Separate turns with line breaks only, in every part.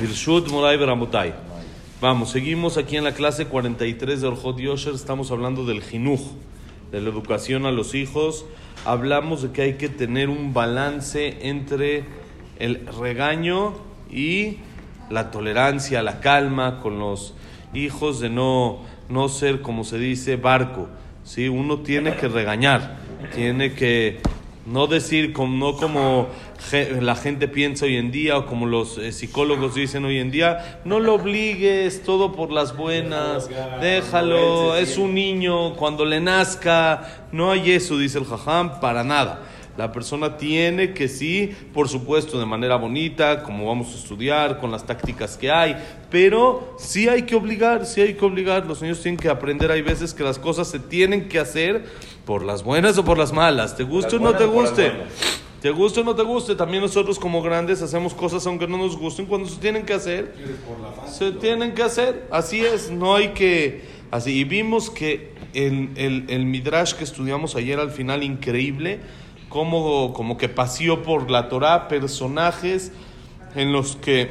Birshut Moray Beramotai. Vamos, seguimos aquí en la clase 43 de Orjot Yosher. Estamos hablando del jinuj, de la educación a los hijos. Hablamos de que hay que tener un balance entre el regaño y la tolerancia, la calma con los hijos, de no, no ser, como se dice, barco. ¿sí? Uno tiene que regañar, tiene que no decir como, no como la gente piensa hoy en día o como los eh, psicólogos dicen hoy en día, no lo obligues, todo por las buenas, déjalo, es un niño, cuando le nazca, no hay eso, dice el jajam, para nada. La persona tiene que sí, por supuesto, de manera bonita, como vamos a estudiar, con las tácticas que hay, pero sí hay que obligar, sí hay que obligar. Los niños tienen que aprender, hay veces que las cosas se tienen que hacer por las buenas o por las malas, te guste o no te guste. Te guste o no te guste, también nosotros como grandes hacemos cosas aunque no nos gusten cuando se tienen que hacer. Se tienen que hacer, así es, no hay que... Así, y vimos que el, el, el Midrash que estudiamos ayer al final, increíble, como, como que paseó por la Torah personajes en los que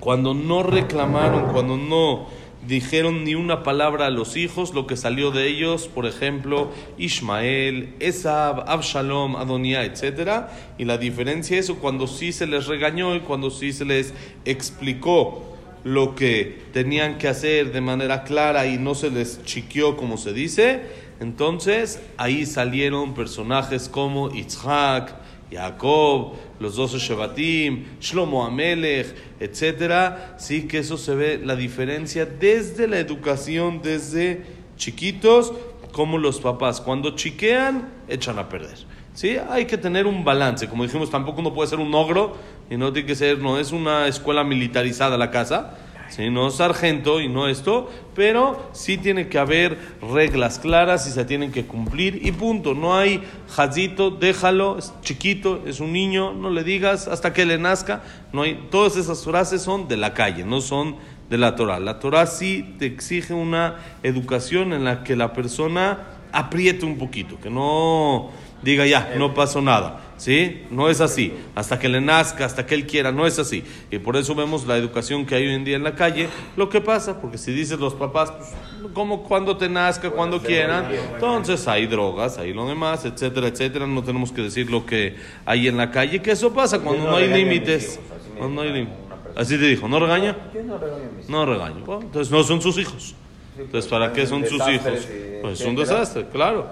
cuando no reclamaron, cuando no dijeron ni una palabra a los hijos, lo que salió de ellos, por ejemplo, Ismael, Esab, Absalom, Adonía, etc. Y la diferencia es cuando sí se les regañó y cuando sí se les explicó lo que tenían que hacer de manera clara y no se les chiqueó como se dice, entonces ahí salieron personajes como Itzhak, Jacob, los doce Shevatim, Shlomo Amelech, etcétera, sí que eso se ve la diferencia desde la educación, desde chiquitos, como los papás. Cuando chiquean, echan a perder. ¿Sí? Hay que tener un balance. Como dijimos, tampoco uno puede ser un ogro y no tiene que ser, no es una escuela militarizada la casa. ¿Sí? no sargento y no esto, pero sí tiene que haber reglas claras y se tienen que cumplir y punto. No hay jazito, déjalo, es chiquito, es un niño, no le digas hasta que le nazca. No hay, todas esas frases son de la calle, no son de la Torah. La Torah sí te exige una educación en la que la persona apriete un poquito, que no diga ya, no pasó nada. ¿Sí? No es así. Hasta que le nazca, hasta que él quiera, no es así. Y por eso vemos la educación que hay hoy en día en la calle, lo que pasa, porque si dices los papás, pues, como cuando te nazca, cuando quieran, entonces hay drogas, hay lo demás, etcétera, etcétera. No tenemos que decir lo que hay en la calle, que eso pasa cuando no hay límites. Cuando no hay límites. Así te dijo, ¿no regaña?
No regaño a mis
No regaño. Bueno, entonces no son sus hijos. Entonces, ¿para qué son sus hijos? Pues es un desastre, claro.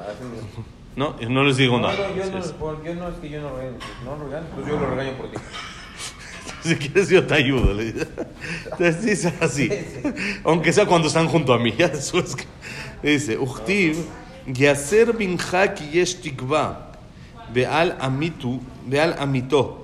No, y no les digo nada.
yo no, yo no es que yo no regaño, no regaño, pues yo lo regaño por ti.
Si quieres yo te ayudo. Le dice. Entonces dice así. Aunque sea cuando están junto a mí. Ya después dice, Uchtiv, Yaser bin Haki yesh tikva, Beal amitu, Beal amito,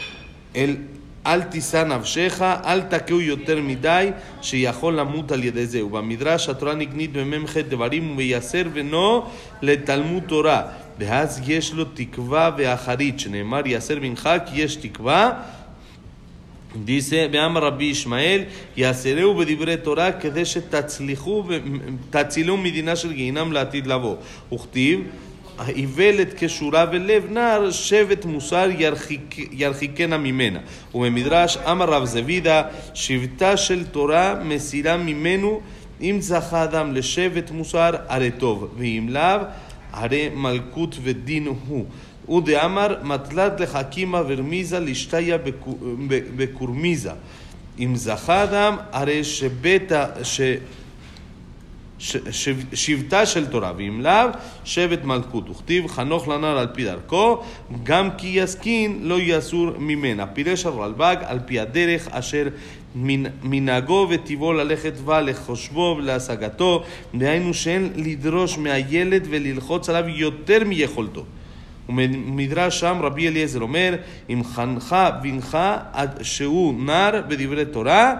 el אל תישא נפשך, אל תכהו יותר מדי, שיכול למות על ידי זה. ובמדרש התורה נגנית במ"ח דברים וביסר בנו לתלמוד תורה. ואז יש לו תקווה ואחרית, שנאמר יסר בנך כי יש תקווה. Dice, veamos Rabbi Ishmael, יעשרהו בדברי תורה כדי שתצליחו, ו- תצילו מדינה של גיהינם לעתיד לבוא. וכתיב, האיוולת כשורה ולב נער, שבט מוסר ירחיק, ירחיקנה ממנה. ובמדרש, אמר רב זבידה, שבטה של תורה מסירה ממנו, אם זכה אדם לשבט מוסר, הרי טוב, ואם לאו, הרי מלכות ודין הוא. ודאמר מטלת לחכימה ורמיזה לשתיה בקו- ב- בקורמיזה. אם זכה אדם, הרי שבית, ה- ש... ש- שב- שבטה של תורה, ואם לאו, שבט מלכות. וכתיב חנוך לנער על פי דרכו, גם כי יסכין לא יסור ממנה. פירש הרלב"ג על פי הדרך אשר מנ- מנהגו וטיבו ללכת בה לחושבו ולהשגתו, דהיינו שאין לדרוש מהילד וללחוץ עליו יותר מיכולתו. ומדרש שם רבי אליעזר אומר, אם חנך בנך עד שהוא נער בדברי תורה,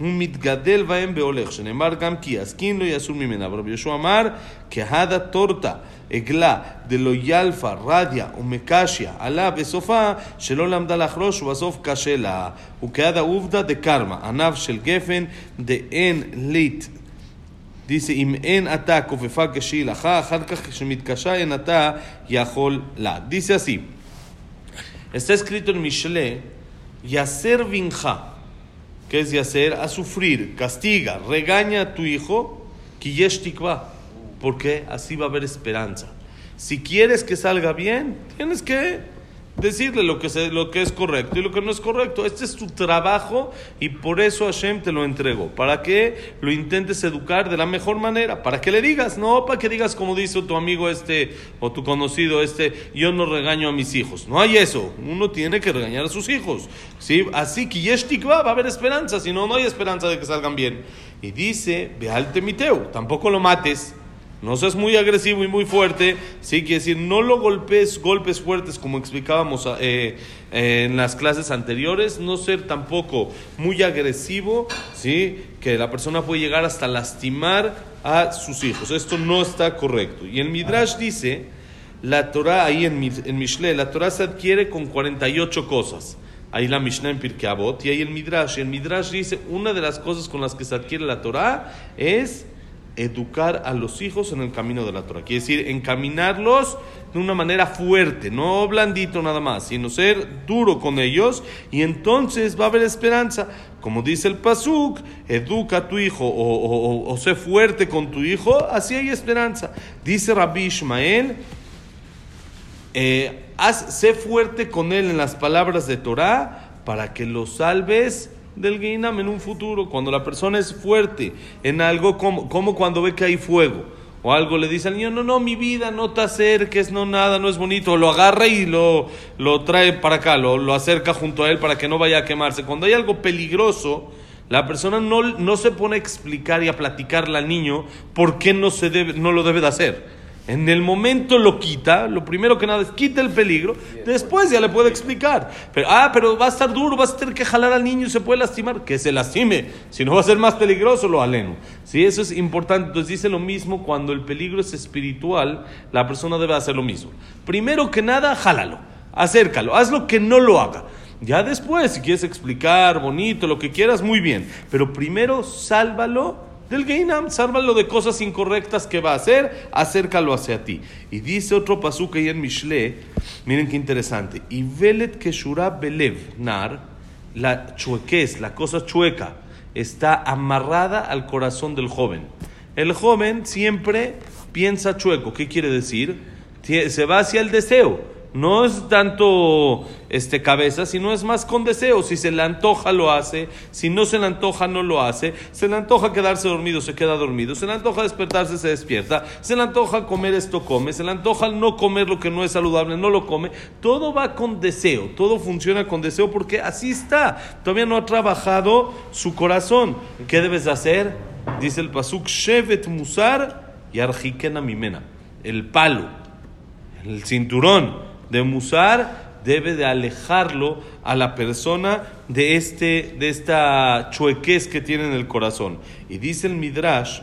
הוא מתגדל בהם בהולך, שנאמר גם כי יסכין לא יסור ממנה. אבל רבי יהושע אמר, כהדה תורתא עגלה דלא ילפה רדיה ומקשיא עלה בסופה שלא למדה לחרוש ובסוף קשה לה. וכהדה עובדא דקרמה, ענף של גפן דאין ליט Dice, אם אין אתה כופפה כשהילך, אחר כך כשמתקשה אין אתה יכול לה. Así, está escrito en Mishle, Yaser Vinja, ¿qué es de hacer? A sufrir, castiga, regaña a tu hijo, porque así va a haber esperanza. Si quieres que salga bien, tienes que decirle lo que, lo que es correcto y lo que no es correcto. Este es tu trabajo y por eso Hashem te lo entregó. Para que lo intentes educar de la mejor manera. Para que le digas, no para que digas como dice tu amigo este o tu conocido este, yo no regaño a mis hijos. No hay eso. Uno tiene que regañar a sus hijos. ¿sí? Así que yesh tikva, va a haber esperanza. Si no, no hay esperanza de que salgan bien. Y dice, ve al temiteu, tampoco lo mates. No seas muy agresivo y muy fuerte, sí, quiere decir, no lo golpes golpes fuertes como explicábamos eh, eh, en las clases anteriores, no ser tampoco muy agresivo, sí, que la persona puede llegar hasta lastimar a sus hijos. Esto no está correcto. Y el Midrash dice, la Torah ahí en, en Mishle, la Torah se adquiere con 48 cosas. Ahí la Mishnah en Pirkei Avot y ahí el Midrash. Y el Midrash dice, una de las cosas con las que se adquiere la Torah es educar a los hijos en el camino de la Torah. Quiere decir, encaminarlos de una manera fuerte, no blandito nada más, sino ser duro con ellos y entonces va a haber esperanza. Como dice el Pasuk, educa a tu hijo o, sé fuerte con tu hijo, así hay esperanza. Dice Rabbi Ishmael, eh, haz, sé fuerte con él en las palabras de Torah para que lo salves del Geinam en un futuro. Cuando la persona es fuerte en algo, como, como cuando ve que hay fuego. O algo le dice al niño, no, no, mi vida, no te acerques, no nada, no es bonito. Lo agarra y lo, lo trae para acá, lo, lo acerca junto a él para que no vaya a quemarse. Cuando hay algo peligroso, la persona no, no se pone a explicar y a platicarle al niño por qué no, se debe, no lo debe de hacer. En el momento lo quita, lo primero que nada es quita el peligro, después ya le puede explicar. Pero, ah, pero va a estar duro, vas a tener que jalar al niño y se puede lastimar. Que se lastime, si no va a ser más peligroso, lo aleno. Sí, eso es importante. Entonces dice lo mismo, cuando el peligro es espiritual, la persona debe hacer lo mismo. Primero que nada, jálalo, acércalo, haz lo que no lo haga. Ya después, si quieres explicar bonito, lo que quieras, muy bien. Pero primero, sálvalo del Geinam, sálvalo de cosas incorrectas que va a hacer, acércalo hacia ti. Y dice otro pasuk ahí en Mishle, miren qué interesante. Y velet keshura belev nar, la chuequez, la cosa chueca, está amarrada al corazón del joven. El joven siempre piensa chueco. ¿Qué quiere decir? Se va hacia el deseo. No es tanto este, cabeza, sino es más con deseo. Si se le antoja, lo hace. Si no se le antoja, no lo hace. Se le antoja quedarse dormido, se queda dormido. Se le antoja despertarse, se despierta. Se le antoja comer esto, come. Se le antoja no comer lo que no es saludable, no lo come. Todo va con deseo. Todo funciona con deseo porque así está. Todavía no ha trabajado su corazón. ¿Qué debes de hacer? Dice el Pasuk, Shevet Musar y Arjikena Mimena. El palo el cinturón de Musar debe de alejarlo a la persona de, este, de esta chuequez que tiene en el corazón. Y dice el Midrash,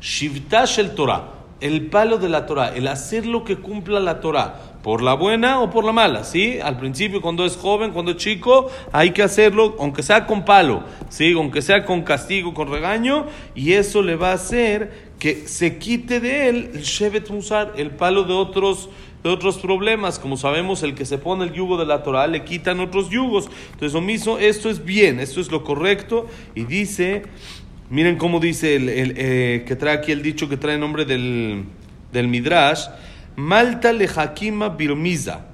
Shivtash el Torah, el palo de la Torah, el hacer lo que cumpla la Torah, por la buena o por la mala, ¿sí? Al principio, cuando es joven, cuando es chico, hay que hacerlo, aunque sea con palo, ¿sí? Aunque sea con castigo, con regaño, y eso le va a hacer que se quite de él el Shevet Musar, el palo de otros, de otros problemas. Como sabemos, el que se pone el yugo de la Torah le quitan otros yugos. Entonces, lo mismo, esto es bien, esto es lo correcto, y dice. Miren cómo dice el, el, eh, que trae aquí el dicho que trae nombre del, del Midrash. Malta le Hakima birmiza.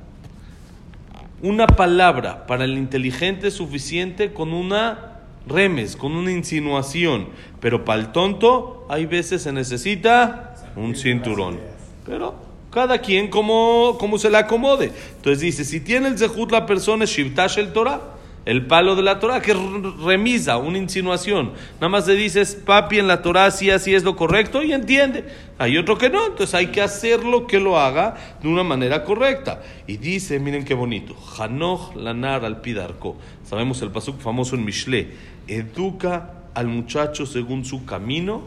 Una palabra para el inteligente es suficiente con una remes, con una insinuación. Pero para el tonto, hay veces se necesita un cinturón. Pero cada quien como, como se le acomode. Entonces dice, si tiene el zehut la persona, es Shivtash el Torah el palo de la Torah, que es remisa, una insinuación. Nada más le dices, papi, en la Torah sí así es lo correcto y entiende. Hay otro que no, entonces hay que hacerlo que lo haga de una manera correcta. Y dice, miren qué bonito, Hanoch lanar al pidarco. Sabemos el pasuk famoso en Mishle, educa al muchacho según su camino,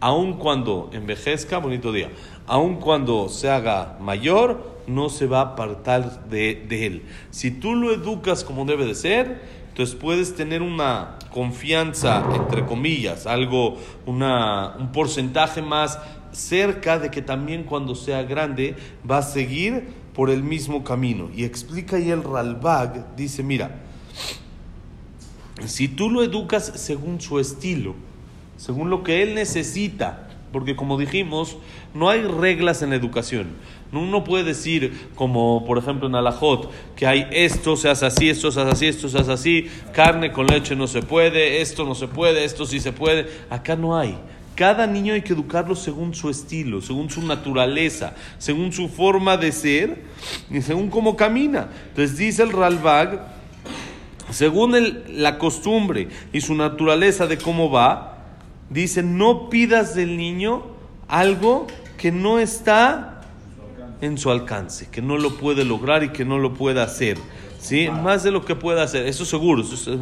aun cuando envejezca, bonito día, aun cuando se haga mayor, no se va a apartar de, él. Si tú lo educas como debe de ser, entonces puedes tener una confianza, entre comillas, algo, una, un porcentaje más cerca de que también cuando sea grande va a seguir por el mismo camino. Y explica ahí el Ralbag, dice, mira, si tú lo educas según su estilo, según lo que él necesita, porque como dijimos, no hay reglas en la educación. Uno puede decir, como por ejemplo en Alajot, que hay esto se hace así, esto se hace así, esto se hace así, carne con leche no se puede, esto no se puede, esto sí se puede. Acá no hay. Cada niño hay que educarlo según su estilo, según su naturaleza, según su forma de ser y según cómo camina. Entonces dice el Ralbag, según la costumbre y su naturaleza de cómo va, dice, no pidas del niño algo que no está en su alcance, que no lo puede lograr y que no lo pueda hacer. ¿Sí? Más de lo que pueda hacer, eso seguro, eso es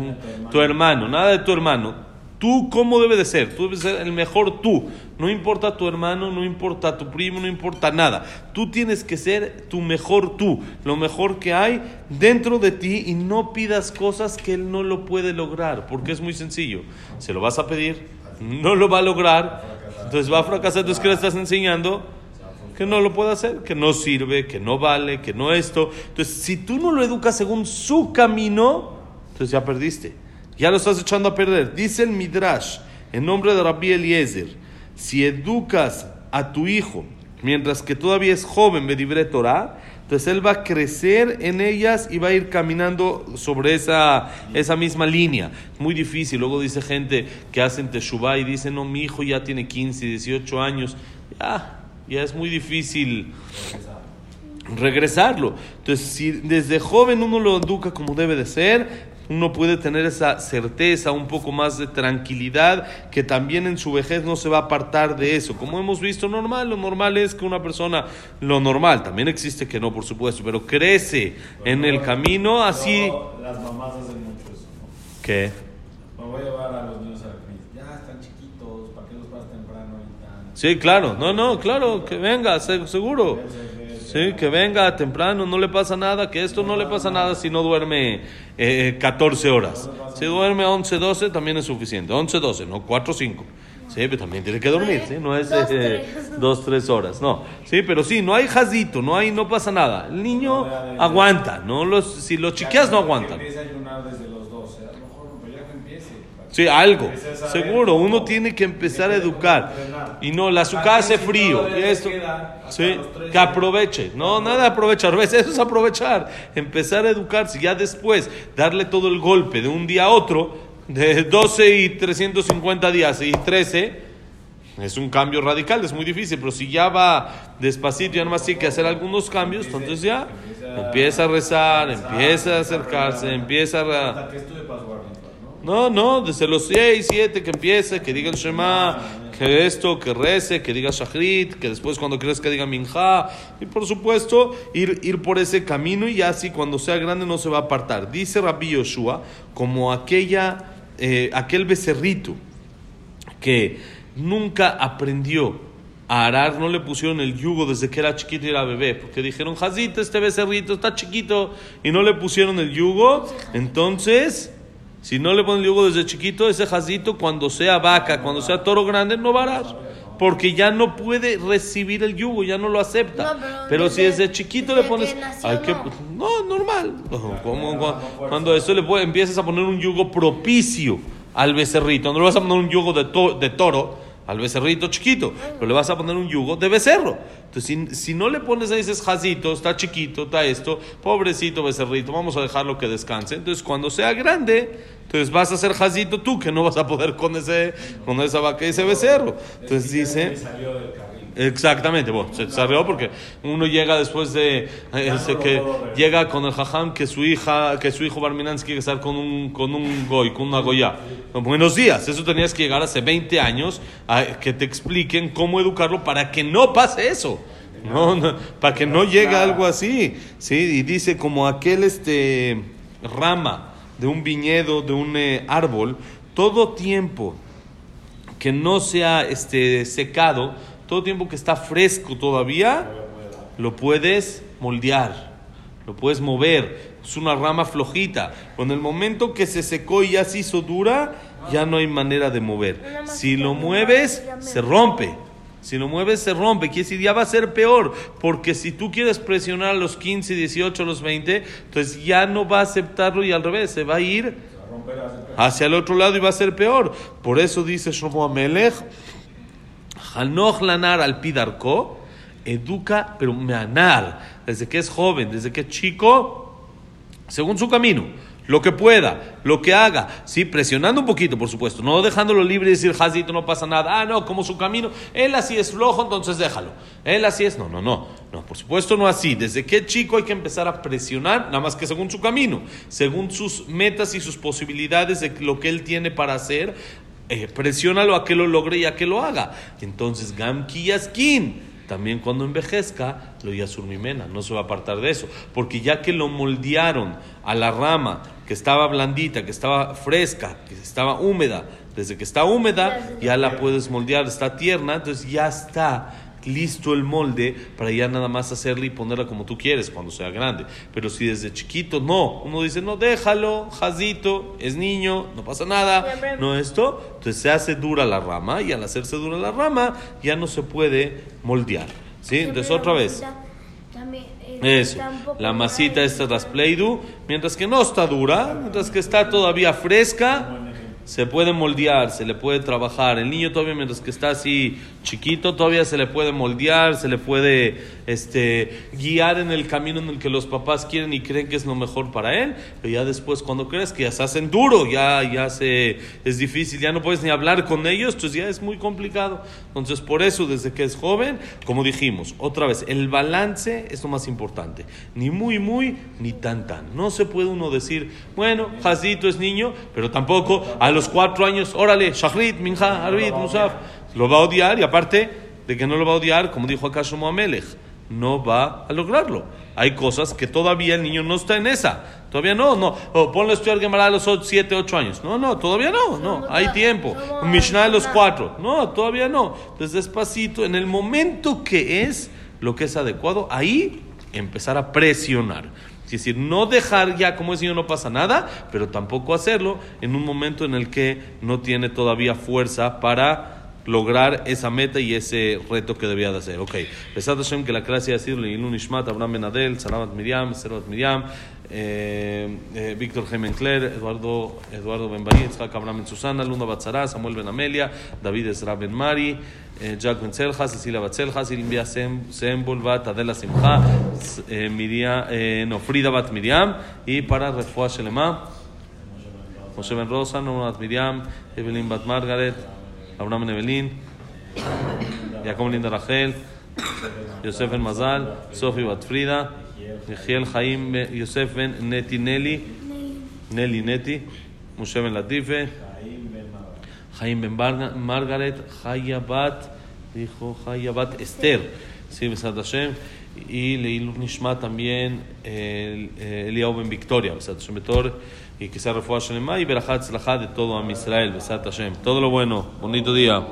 tu hermano, nada de tu hermano. Tú, ¿cómo debe de ser? Tú debes ser el mejor tú. No importa tu hermano, no importa tu primo, no importa nada. Tú tienes que ser tu mejor tú, lo mejor que hay dentro de ti y no pidas cosas que él no lo puede lograr, porque es muy sencillo. Se lo vas a pedir, no lo va a lograr, entonces va a fracasar. Entonces, ¿qué le estás enseñando? Que no lo puede hacer, que no sirve, que no vale, que no esto. Entonces, si tú no lo educas según su camino, entonces ya perdiste. Ya lo estás echando a perder. Dice el Midrash, en nombre de Rabbi Eliezer, si educas a tu hijo mientras que todavía es joven, Bedibre Torah, entonces él va a crecer en ellas y va a ir caminando sobre esa, esa misma línea. Muy difícil. Luego dice gente que hacen Teshuvah y dicen, no, mi hijo ya tiene 15, 18 años. Ya, ya es muy difícil regresarlo. Entonces, si desde joven uno lo educa como debe de ser, uno puede tener esa certeza, un poco más de tranquilidad, que también en su vejez no se va a apartar de eso. Como hemos visto, normal, lo normal es que una persona, lo normal, también existe que no, por supuesto, pero crece en el camino así
Pero Las mamás hacen mucho eso, ¿no?
que...
Voy a llevar a los niños a la cris. Ya están chiquitos, ¿para qué los vas temprano ahorita?
Sí, claro, no, no, claro, que venga, se- seguro. Sí, que venga temprano, no le pasa nada, que esto no le pasa nada si no duerme eh, 14 horas. Si duerme 11, 12 también es suficiente. 11, 12, no 4, 5. Sí, pero también tiene que dormir, ¿sí? No es
Dos,
eh,
tres.
dos, tres horas, no. Sí, pero sí, no hay jazito, no hay, no pasa nada. El niño aguanta, no los, si los chiqueas no aguantan.
Que empiece a ayunar desde los 12. A lo mejor, pero ya que empiece. para que-
Sí, algo. Seguro, uno tiene que empezar a educar. Y no, la azúcar hace frío. Y esto. Sí, que aproveche. No, nada de aprovechar. ¿Ves? Eso es aprovechar. Empezar a educarse. Ya después, darle todo el golpe de un día a otro, de 12 y 350 días y 13. Es un cambio radical, es muy difícil, pero si ya va despacito, ya nomás tiene que hacer algunos cambios, entonces ya empieza a rezar, empieza a acercarse, empieza a...
¿no?
No, desde los 6, 7 que empiece, que diga el Shema, que esto, que rece, que diga Shachrit, que después cuando que diga Minja, y por supuesto ir, ir por ese camino y así cuando sea grande no se va a apartar. Dice Rabbi Yoshua, como aquella, eh, aquel becerrito que nunca aprendió a arar, no le pusieron el yugo desde que era chiquito y era bebé, porque dijeron, Jazito, este becerrito está chiquito, y no le pusieron el yugo, entonces, si no le ponen el yugo desde chiquito, ese jazito cuando sea vaca, cuando sea toro grande, no va a arar. Porque ya no puede recibir el yugo, ya no lo acepta.
No, pero
pero si
desde-
chiquito
desde
le pones.
que nació,
hay que-
no.
no, normal. Cuando, cuando eso le puede- empiezas a poner un yugo propicio al becerrito, no le vas a poner un yugo de, to- de toro al becerrito chiquito, pero le vas a poner un yugo de becerro. Entonces, si, si no le pones ahí dices, jacito, está chiquito, está esto, pobrecito becerrito, vamos a dejarlo que descanse. Entonces, cuando sea grande, entonces vas a ser jacito tú, que no vas a poder con, ese, con esa vaca y ese becerro. Entonces dice... Exactamente, bueno, se salió porque uno llega después de eh, ese que llega con el jajam que su hija, que su hijo Barminan quiere estar con un con un goy, con una goya. Buenos días, eso tenías que llegar hace 20 años a que te expliquen cómo educarlo para que no pase eso. No, no, para que no llegue algo así. Sí, y dice como aquel este rama de un viñedo, de un eh, árbol, todo tiempo que no sea este, secado, todo tiempo que está fresco todavía, lo puedes moldear, lo puedes mover. Es una rama flojita. Con el momento que se secó y ya se hizo dura, ya no hay manera de mover. Si lo mueves, se rompe. Si lo mueves, se rompe. Quiere decir, ya va a ser peor. Porque si tú quieres presionar a los 15, 18, a los 20, entonces ya no va a aceptarlo y al revés, se va a ir hacia el otro lado y va a ser peor. Por eso dice Shlomo Amelech, Hanoch lanar al pidarko, educa, pero meanar, desde que es joven, desde que es chico, según su camino. Lo que pueda, lo que haga, sí, presionando un poquito, por supuesto, no dejándolo libre y decir, Jazito, no pasa nada, ah, no, como su camino, él así es flojo, entonces déjalo, él así es, no, no, no, no, por supuesto no así, desde que chico hay que empezar a presionar, nada más que según su camino, según sus metas y sus posibilidades de lo que él tiene para hacer, eh, presiónalo a que lo logre y a que lo haga. Entonces, Gam Kiyaskin, también cuando envejezca, lo Yasurmimena, no se va a apartar de eso. Porque ya que lo moldearon a la rama, que estaba blandita, que estaba fresca, que estaba húmeda, desde que está húmeda, ya la puedes moldear, está tierna, entonces ya está listo el molde para ya nada más hacerla y ponerla como tú quieres cuando sea grande. Pero si desde chiquito no, uno dice, no, déjalo, jazito, es niño, no pasa nada, no esto, entonces se hace dura la rama y al hacerse dura la rama ya no se puede moldear. ¿Sí? Entonces otra vez. Eso, la masita esta es las Play-Doh, mientras que no está dura, mientras que está todavía fresca, se puede moldear, se le puede trabajar. El niño todavía, mientras que está así chiquito, todavía se le puede moldear, se le puede este, guiar en el camino en el que los papás quieren y creen que es lo mejor para él. Pero ya después, cuando crees que ya se hacen duro, ya, ya se, es difícil, ya no puedes ni hablar con ellos, entonces ya es muy complicado. Entonces, por eso, desde que es joven, como dijimos, otra vez, el balance es lo más importante. Ni muy, muy, ni tan, tan. No se puede uno decir, bueno, Jazito es niño, pero tampoco los cuatro años, órale, Shachrit, Minja, Arbit, Musaf, lo va a odiar y aparte de que no lo va a odiar, como dijo acá Shlomo Amelech, no va a lograrlo. Hay cosas que todavía el niño no está en esa. Todavía no, no. O ponle a estudiar Gemara a los 7, 8 años. No, no, todavía no, no. Hay tiempo. Mishnah a los 4. No, todavía no. Entonces, despacito, en el momento que es lo que es adecuado, ahí empezar a presionar. Es decir, no dejar ya como es niño no pasa nada, pero tampoco hacerlo en un momento en el que no tiene todavía fuerza para lograr esa meta y ese reto que debía de hacer. Ok, Besat Hashem que la clase ha sido Leilun Ishmat, Abraham Benadel, Salamat Miriam, Serat Miriam, Víctor Gemen Cler, Eduardo, Eduardo Benbaí, Itzhak Abraham Ben Susana, Luna Batzara, Samuel Ben Amelia, David Ezra Ben Mari, eh, Jack Ben Cecilia Batzelja, Silvia Sem- Sembol Bat Adela Simcha, eh, Miriam, eh, no, Frida Bat Miriam, y para Refuah Shelema, Moshe Ben Rosa, Bat Miriam, Evelyn Bat Margaret, Abraham Ben Evelyn, Jacob Linda Rachel, Yosef Ben Mazal, Sofi Bat Frida, Nelly Neti, Moshe Ben Latife, Jaim Ben Barga- Margaret, Jaya Bat, dijo Jaya Bat Esther, sí, Besat Hashem, y Leilur Nishma también eh, Victoria, y que sea refuah Shelema y de todo a Israel. Todo lo bueno, bonito día.